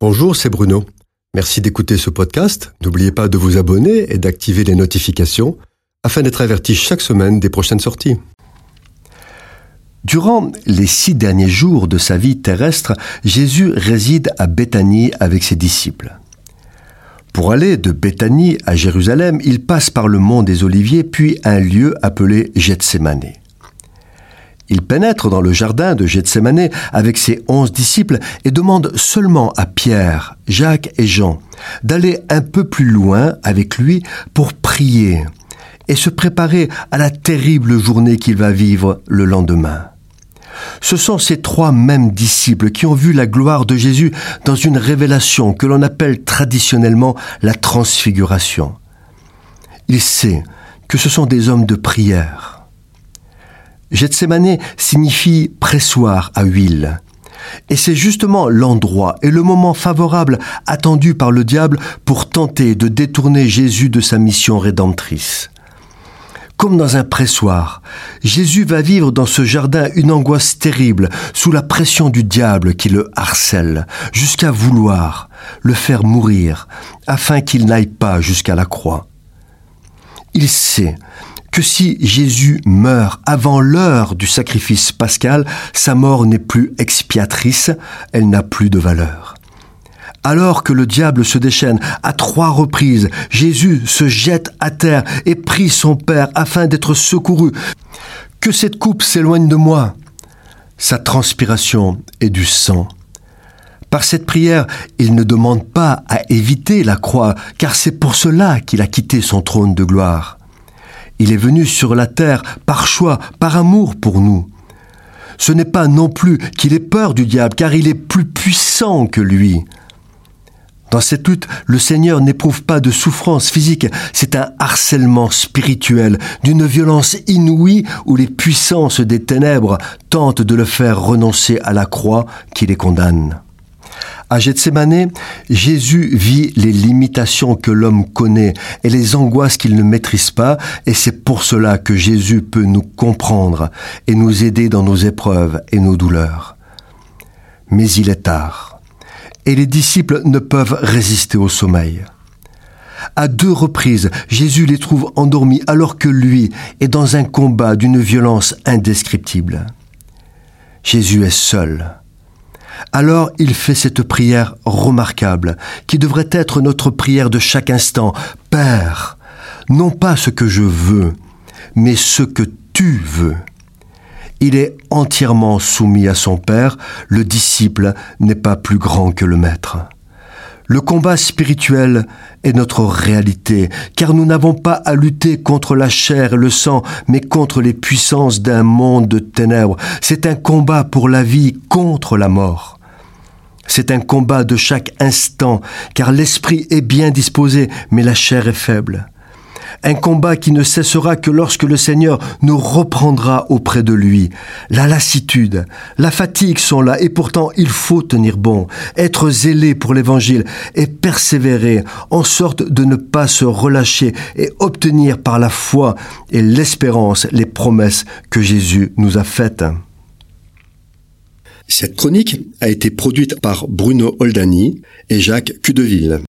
Bonjour, c'est Bruno. Merci d'écouter ce podcast. N'oubliez pas de vous abonner et d'activer les notifications afin d'être averti chaque semaine des prochaines sorties. Durant les six derniers jours de sa vie terrestre, Jésus réside à Béthanie avec ses disciples. Pour aller de Béthanie à Jérusalem, il passe par le mont des Oliviers puis un lieu appelé Gethsemane. Il pénètre dans le jardin de Gethsemane avec ses onze disciples et demande seulement à Pierre, Jacques et Jean d'aller un peu plus loin avec lui pour prier et se préparer à la terrible journée qu'il va vivre le lendemain. Ce sont ces trois mêmes disciples qui ont vu la gloire de Jésus dans une révélation que l'on appelle traditionnellement la transfiguration. Il sait que ce sont des hommes de prière Gethsemane signifie pressoir à huile. Et c'est justement l'endroit et le moment favorable attendu par le diable pour tenter de détourner Jésus de sa mission rédemptrice. Comme dans un pressoir, Jésus va vivre dans ce jardin une angoisse terrible sous la pression du diable qui le harcèle, jusqu'à vouloir le faire mourir afin qu'il n'aille pas jusqu'à la croix. Il sait si Jésus meurt avant l'heure du sacrifice pascal, sa mort n'est plus expiatrice, elle n'a plus de valeur. Alors que le diable se déchaîne à trois reprises, Jésus se jette à terre et prie son Père afin d'être secouru. Que cette coupe s'éloigne de moi. Sa transpiration est du sang. Par cette prière, il ne demande pas à éviter la croix, car c'est pour cela qu'il a quitté son trône de gloire. Il est venu sur la terre par choix, par amour pour nous. Ce n'est pas non plus qu'il ait peur du diable, car il est plus puissant que lui. Dans cette lutte, le Seigneur n'éprouve pas de souffrance physique, c'est un harcèlement spirituel, d'une violence inouïe où les puissances des ténèbres tentent de le faire renoncer à la croix qui les condamne. À Gethsemane, Jésus vit les limitations que l'homme connaît et les angoisses qu'il ne maîtrise pas, et c'est pour cela que Jésus peut nous comprendre et nous aider dans nos épreuves et nos douleurs. Mais il est tard, et les disciples ne peuvent résister au sommeil. À deux reprises, Jésus les trouve endormis alors que lui est dans un combat d'une violence indescriptible. Jésus est seul alors il fait cette prière remarquable, qui devrait être notre prière de chaque instant. Père, non pas ce que je veux, mais ce que tu veux. Il est entièrement soumis à son Père, le disciple n'est pas plus grand que le Maître. Le combat spirituel est notre réalité, car nous n'avons pas à lutter contre la chair et le sang, mais contre les puissances d'un monde de ténèbres. C'est un combat pour la vie contre la mort. C'est un combat de chaque instant, car l'esprit est bien disposé, mais la chair est faible un combat qui ne cessera que lorsque le Seigneur nous reprendra auprès de lui. La lassitude, la fatigue sont là, et pourtant il faut tenir bon, être zélé pour l'Évangile et persévérer en sorte de ne pas se relâcher et obtenir par la foi et l'espérance les promesses que Jésus nous a faites. Cette chronique a été produite par Bruno Oldani et Jacques Cudeville.